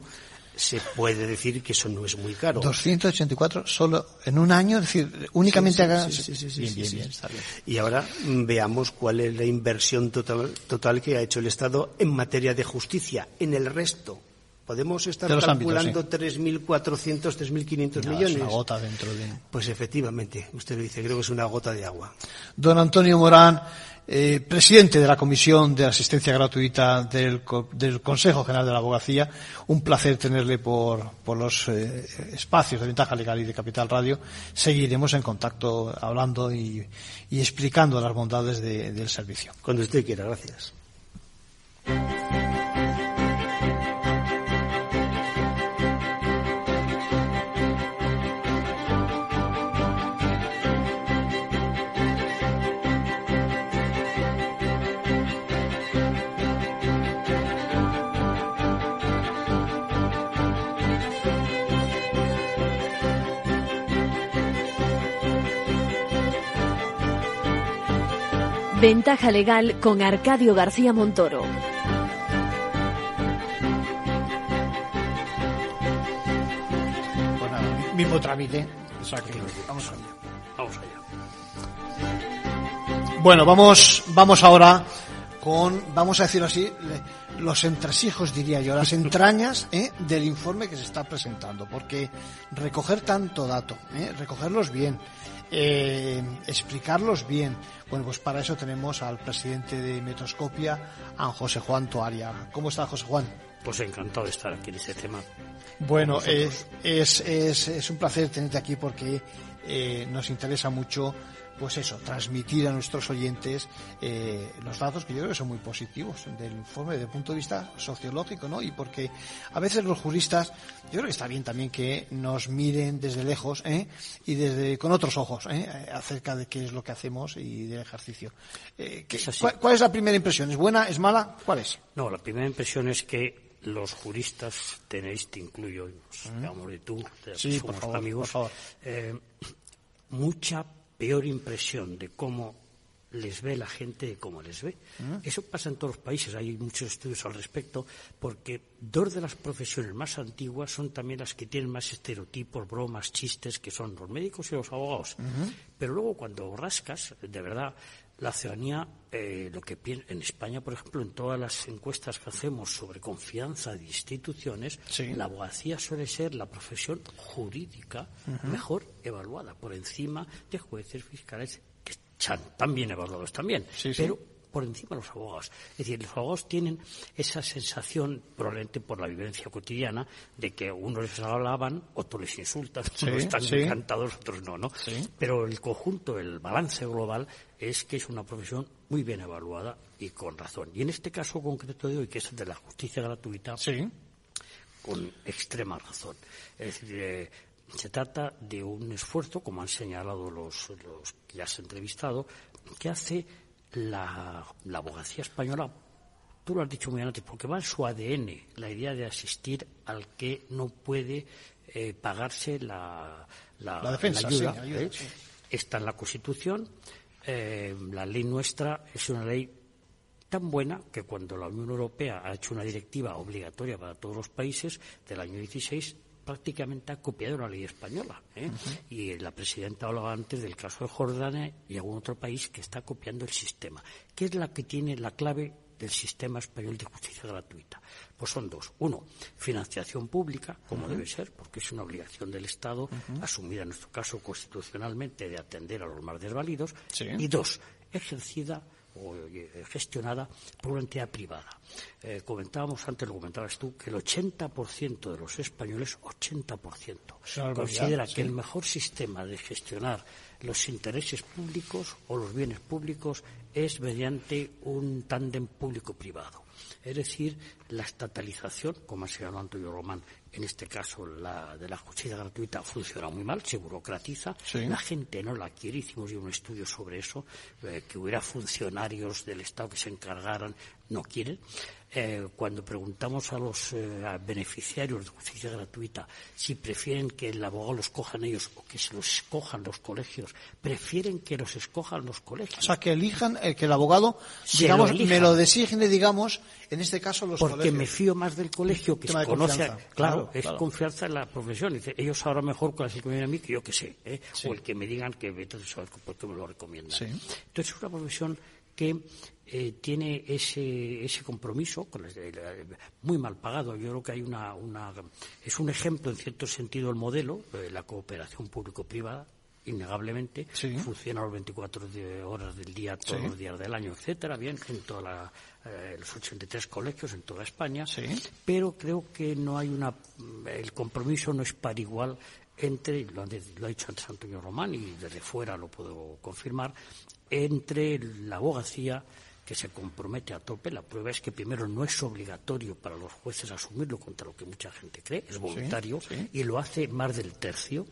se puede decir que eso no es muy caro. 284 solo en un año, es decir, únicamente Y ahora veamos cuál es la inversión total, total que ha hecho el Estado en materia de justicia. En el resto, Podemos estar calculando 3.400, 3.500 millones. Es una gota dentro de. Pues efectivamente, usted lo dice, creo que es una gota de agua. Don Antonio Morán, eh, presidente de la Comisión de Asistencia Gratuita del, Consejo General de la Abogacía. Un placer tenerle por, los eh, espacios de Ventaja Legal y de Capital Radio. Seguiremos en contacto hablando y, explicando las bondades del servicio. Cuando usted quiera, gracias. Ventaja legal con Arcadio García Montoro. Bueno, mismo trámite. vamos allá. Vamos allá. Bueno, vamos, vamos ahora con, vamos a decirlo así, los entresijos, diría yo, las (laughs) entrañas ¿eh? del informe que se está presentando, porque recoger tanto dato, ¿eh? recogerlos bien, eh, explicarlos bien. Bueno, pues para eso tenemos al presidente de Metroscopia, a José Juan Toaria. ¿Cómo está José Juan? Pues encantado de estar aquí en este tema. Bueno, es, es, es, un placer tenerte aquí porque eh, nos interesa mucho pues eso, transmitir a nuestros oyentes eh, los datos que yo creo que son muy positivos del informe desde el punto de vista sociológico, ¿no? Y porque a veces los juristas, yo creo que está bien también que nos miren desde lejos ¿eh? y desde con otros ojos ¿eh? acerca de qué es lo que hacemos y del ejercicio. Eh, ¿cuál, es la primera impresión? ¿Es buena? ¿Es mala? ¿Cuál es? No, la primera impresión es que los juristas tenéis, te incluyo, digamos de tú, de sí, amigos, por favor. Eh, mucha peor impresión de cómo les ve la gente de cómo les ve. Ah. Eso pasa en todos los países, hay muchos estudios al respecto, porque dos de las profesiones más antiguas son también las que tienen más estereotipos, bromas, chistes, que son los médicos y los abogados. Pero luego cuando rascas, de verdad, la ciudadanía, eh, lo que en España, por ejemplo, en todas las encuestas que hacemos sobre confianza de instituciones, la abogacía suele ser la profesión jurídica mejor evaluada, por encima de jueces fiscales que están tan bien evaluados también. pero por encima de los abogados. Es decir, los abogados tienen esa sensación, probablemente por la vivencia cotidiana, de que unos les alaban, otros les insultan, unos están encantados, otros no, ¿no? Pero el conjunto, el balance global, es que es una profesión muy bien evaluada y con razón. Y en este caso concreto de hoy, que es de la justicia gratuita, con extrema razón. Es decir, eh, se trata de un esfuerzo, como han señalado los, los que ya has entrevistado, que hace la, abogacía española, tú lo has dicho muy antes, porque va en su ADN la idea de asistir al que no puede eh, pagarse la, defensa, ayuda. ¿eh? Está en la Constitución. Eh, la ley nuestra es una ley tan buena que cuando la Unión Europea ha hecho una directiva obligatoria para todos los países del año 16 prácticamente ha copiado la ley española. ¿eh? Y la presidenta hablaba antes del caso de Jordania y algún otro país que está copiando el sistema. ¿Qué es la que tiene la clave del sistema español de justicia gratuita? Pues son dos. Uno, financiación pública, como debe ser, porque es una obligación del Estado, asumida en nuestro caso constitucionalmente, de atender a los más desvalidos. Y dos, ejercida o eh, gestionada por una entidad privada. Eh, comentábamos antes, lo comentabas tú, que el 80% de los españoles, 80%, considera que el mejor sistema de gestionar los intereses públicos o los bienes públicos es mediante un tándem público-privado. Es decir, la estatalización, como ha señalado Antonio Román, en este caso la de la justicia gratuita, funciona muy mal, se burocratiza, la gente no la quiere, hicimos un estudio sobre eso, eh, que hubiera funcionarios del Estado que se encargaran, no quieren. Eh, cuando preguntamos a los eh, beneficiarios de justicia gratuita si prefieren que el abogado los cojan ellos o que se los escojan los colegios, prefieren que los escojan los colegios. O sea, que elijan, eh, que el abogado, digamos, me lo designe, digamos, en este caso los Porque me fío más del colegio que se conoce, claro, es confianza en la profesión. Dice, ellos ahora mejor con que me viene a mí que yo que sé, o el que me digan que entonces porque me lo recomiendan. Entonces es una profesión que eh, tiene ese, ese compromiso con muy mal pagado. Yo creo que hay una, una, es un ejemplo en cierto sentido el modelo de la cooperación público-privada innegablemente, funciona las 24 horas del día, todos los días del año, etcétera, bien, en toda eh, los 83 colegios en toda España, pero creo que no hay una, el compromiso no es par igual entre, lo, lo ha dicho antes Antonio Román y desde fuera lo puedo confirmar, entre la abogacía que se compromete a tope. La prueba es que primero no es obligatorio para los jueces asumirlo contra lo que mucha gente cree, es voluntario y lo hace más del tercio.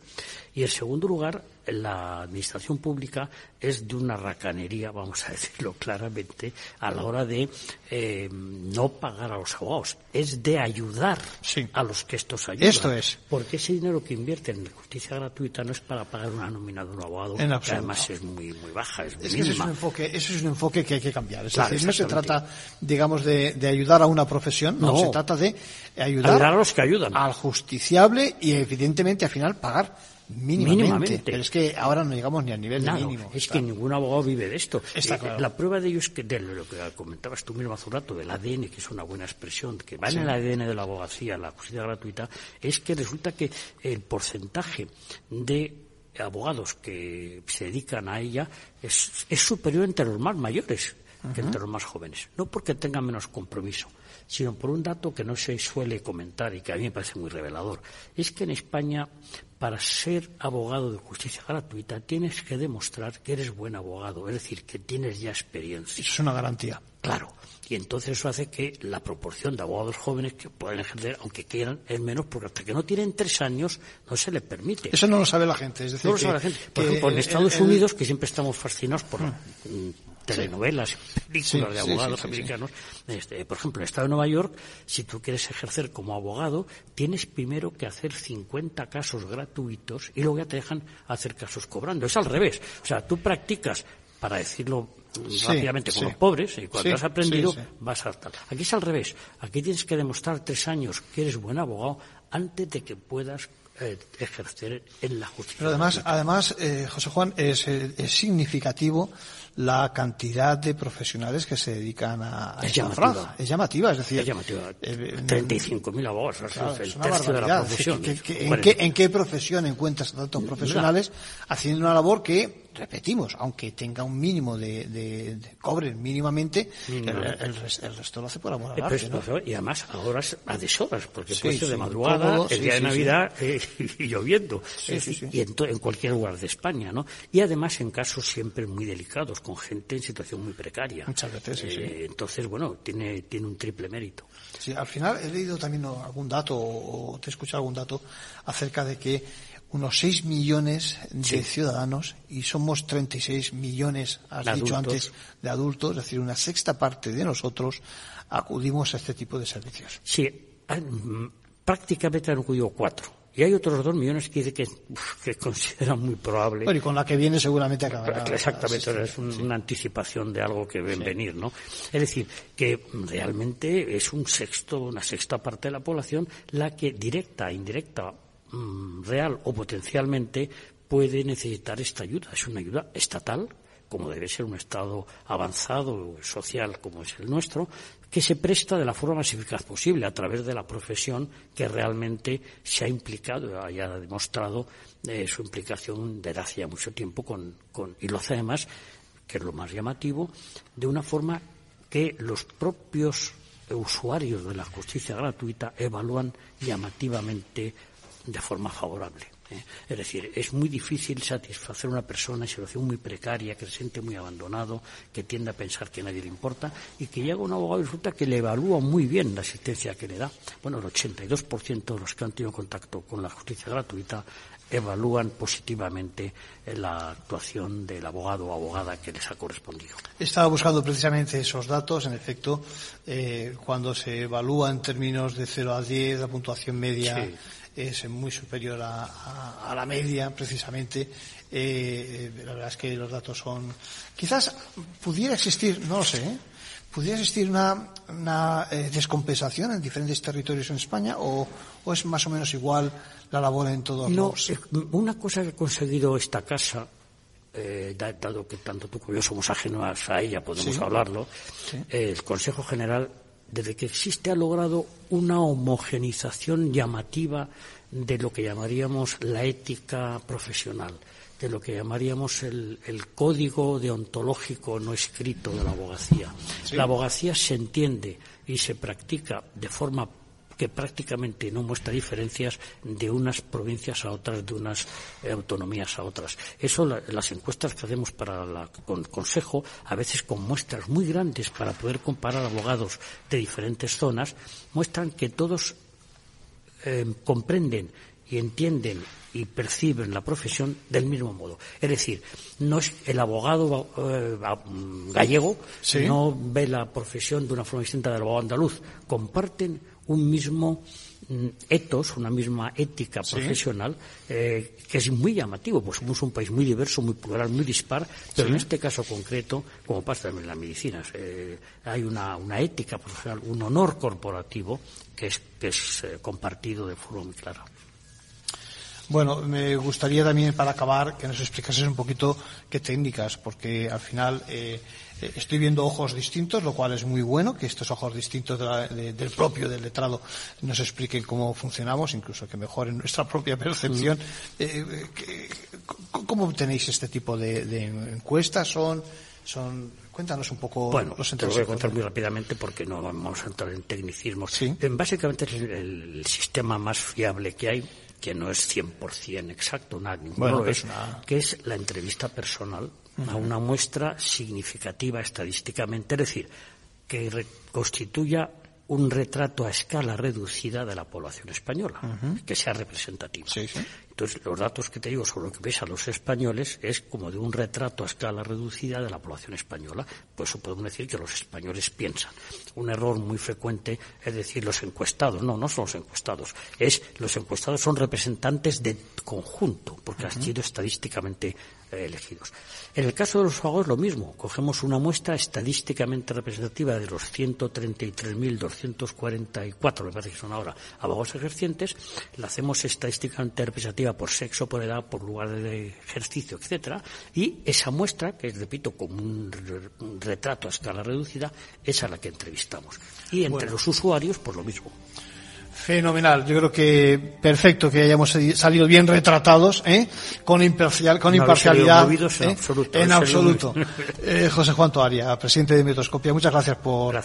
Y en segundo lugar, la administración pública es de una racanería, vamos a decirlo claramente, a la hora de eh, no pagar a los abogados, es de ayudar a los que estos ayudan. Esto es. Porque ese dinero que invierten en justicia gratuita no es para pagar una nómina de un abogado, que además es muy, muy baja, es muy es es un enfoque, eso es un enfoque que hay que cambiar. Es decir, no se trata, digamos, de, ayudar a una profesión, no, se trata de ayudar, a los que ayudan. Al justiciable y, evidentemente, al final pagar Mínimamente. Pero es que ahora no llegamos ni al nivel de mínimo. Es que ningún abogado vive de esto. Eh, la prueba de ello es que, de lo que comentabas tú mismo hace un rato, del ADN, que es una buena expresión, que va en el ADN de la abogacía, la justicia gratuita, es que resulta que el porcentaje de abogados que se dedican a ella es, superior entre los más mayores que entre los más jóvenes. No porque tengan menos compromiso, sino por un dato que no se suele comentar y que a mí me parece muy revelador. Es que en España, para ser abogado de justicia gratuita, tienes que demostrar que eres buen abogado, es decir, que tienes ya experiencia. Es una garantía. Claro. Y entonces eso hace que la proporción de abogados jóvenes que pueden ejercer, aunque quieran, es menos, porque hasta que no tienen tres años no se les permite. Eso no lo sabe la gente. Es decir, no lo sabe la gente. Por ejemplo, en Estados Unidos, que siempre estamos fascinados por hmm telenovelas, películas de abogados americanos. Este, por ejemplo, en el Estado de Nueva York, si tú quieres ejercer como abogado, tienes primero que hacer 50 casos gratuitos y luego ya te dejan hacer casos cobrando. Es al revés. O sea, tú practicas, para decirlo rápidamente, con los pobres, y cuando has aprendido, vas a estar. Aquí es al revés. Aquí tienes que demostrar tres años que eres buen abogado antes de que puedas eh, ejercer en la justicia. Pero además, además eh, José Juan, es, es significativo la cantidad de profesionales que se dedican a, es llamativa. Es llamativa, es decir... Es llamativa. 35.000 abogados, el tercio de la profesión. en, qué, ¿En qué profesión encuentras tantos profesionales haciendo una labor que repetimos, aunque tenga un mínimo de, de, cobre mínimamente, el, resto lo hace por amor al arte, Y además ahora es a deshoras, porque puede ser de madrugada, el día de Navidad eh, (laughs) y lloviendo, y en, cualquier lugar de España, ¿no? Y además en casos siempre muy delicados, con gente en situación muy precaria. Muchas veces, eh, Entonces, bueno, tiene, tiene un triple mérito. Sí, al final he leído también algún dato, o te he escuchado algún dato, acerca de que unos 6 millones de ciudadanos y somos 36 millones, has dicho antes, de adultos, es decir, una sexta parte de nosotros acudimos a este tipo de servicios. Sí, prácticamente han acudido cuatro. Y hay otros dos millones que, que, que consideran muy probable. Bueno, y con la que viene seguramente acabará. Exactamente, es una anticipación de algo que ven venir, ¿no? Es decir, que realmente es un sexto, una sexta parte de la población la que directa indirecta Mm, real o potencialmente puede necesitar esta ayuda. Es una ayuda estatal, como debe ser un Estado avanzado, social como es el nuestro, que se presta de la forma más eficaz posible a través de la profesión que realmente se ha implicado, y ha demostrado eh, su implicación desde hace mucho tiempo con, con, y lo hace además, que es lo más llamativo, de una forma que los propios usuarios de la justicia gratuita evalúan llamativamente de forma favorable. ¿eh? Es decir, es muy difícil satisfacer a una persona en situación muy precaria, que se siente muy abandonado, que tiende a pensar que a nadie le importa y que llega un abogado y resulta que le evalúa muy bien la asistencia que le da. Bueno, el 82% de los que han tenido contacto con la justicia gratuita evalúan positivamente la actuación del abogado o abogada que les ha correspondido. Estaba buscando precisamente esos datos. En efecto, eh, cuando se evalúa en términos de 0 a 10, la puntuación media es muy superior a, la media, precisamente. Eh, la verdad es que los datos son. Quizás pudiera existir, no lo sé, ¿eh? ¿Pudiera existir una, una eh, descompensación en diferentes territorios en España o, es más o menos igual la labor en todos no, los.? Una cosa que ha conseguido esta casa, dado que tanto tú como yo somos ajenos a ella, podemos hablarlo, el Consejo General desde que existe ha logrado una homogenización llamativa de lo que llamaríamos la ética profesional. de lo que llamaríamos el, código deontológico no escrito de la abogacía. La abogacía se entiende y se practica de forma que prácticamente no muestra diferencias de unas provincias a otras, de unas eh, autonomías a otras. Eso, las encuestas que hacemos para el Consejo, a veces con muestras muy grandes para poder comparar abogados de diferentes zonas, muestran que todos eh, comprenden y entienden y perciben la profesión del mismo modo. Es decir, no es el abogado eh, gallego no ve la profesión de una forma distinta del abogado andaluz. Comparten un mismo mm, etos, una misma ética profesional eh, que es muy llamativo, pues somos un país muy diverso, muy plural, muy dispar, pero en este caso concreto, como pasa también en la medicina, eh, hay una, ética profesional, un honor corporativo que es, es eh, compartido de forma muy clara. Bueno, me gustaría también, para acabar, que nos explicases un poquito qué técnicas, porque al final estoy viendo ojos distintos, lo cual es muy bueno, que estos ojos distintos del propio, del letrado, nos expliquen cómo funcionamos, incluso que mejoren nuestra propia percepción. Mm. Eh, ¿Cómo tenéis este tipo de, encuestas? ¿Son, son Cuéntanos un poco bueno, los Te lo voy a contar muy rápidamente porque no vamos a entrar en tecnicismos. ¿Sí? Básicamente es el, sistema más fiable que hay, que no es 100% exacto, nada, bueno, es, que es la entrevista personal a una muestra significativa estadísticamente, es decir, que constituya un retrato a escala reducida de la población española, que sea representativo. Entonces, los datos que te digo sobre lo que ves a los españoles es como de un retrato a escala reducida de la población española. Por eso podemos decir que los españoles piensan. Un error muy frecuente es decir los encuestados. No, no son los encuestados. Es los encuestados son representantes de conjunto, porque han sido estadísticamente elegidos. En el caso de los abogados lo mismo. Cogemos una muestra estadísticamente representativa de los 133.244, me parece que son ahora, abogados ejercientes, la hacemos estadísticamente representativa por sexo, por edad, por lugar de ejercicio, etcétera, y esa muestra, que repito, como un retrato a escala reducida, es a la que entrevistamos. Y entre los usuarios, pues lo mismo. Fenomenal, yo creo que perfecto que hayamos salido bien retratados, ¿eh? con, imparcial, con imparcialidad. en ¿eh? absoluto. (laughs) Eh, José Juan Toaria, presidente de Metoscopia, muchas gracias por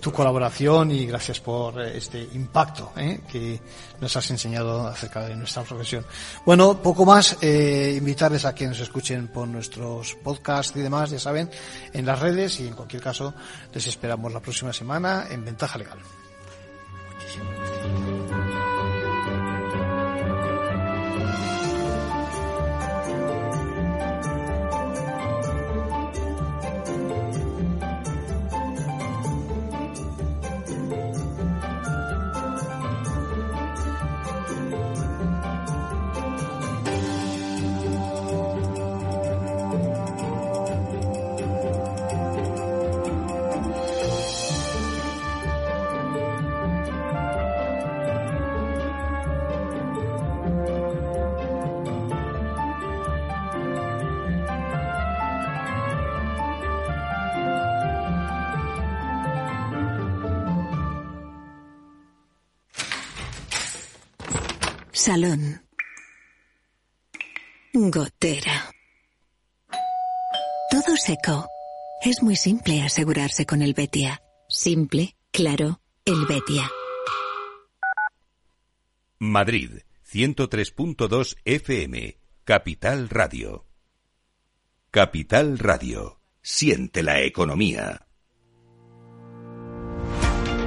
tu colaboración y gracias por este impacto que nos has enseñado acerca de nuestra profesión. Bueno, poco más, invitarles a que nos escuchen por nuestros podcasts y demás, ya saben, en las redes y en cualquier caso les esperamos la próxima semana en Ventaja Legal. Thank you. Salón. Gotera. Todo seco. Es muy simple asegurarse con el Betia. Simple, claro, el Betia. Madrid, 103.2 FM, Capital Radio. Capital Radio. Siente la economía.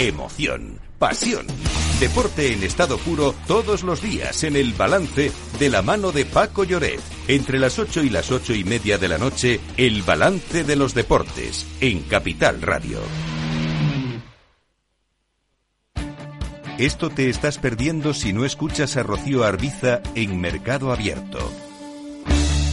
Emoción pasión. Deporte en estado puro todos los días en el balance de la mano de Paco Lloret. Entre las ocho y las ocho y media de la noche, el balance de los deportes en Capital Radio. Esto te estás perdiendo si no escuchas a Rocío Arbiza en Mercado Abierto.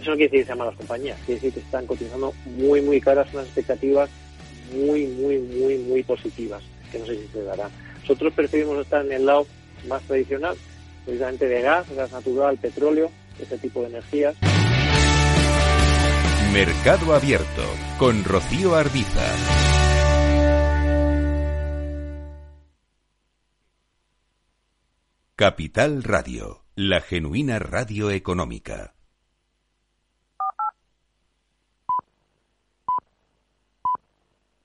Eso no quiere decir que sean malas compañías, quiere decir que están cotizando muy, muy caras, unas expectativas muy, muy, muy, muy positivas, que no sé si se dará. Nosotros preferimos estar en el lado más tradicional, precisamente de gas, gas natural, petróleo, ese tipo de energías. Mercado Abierto con Rocío Arbiza. Capital Radio, la genuina radio económica.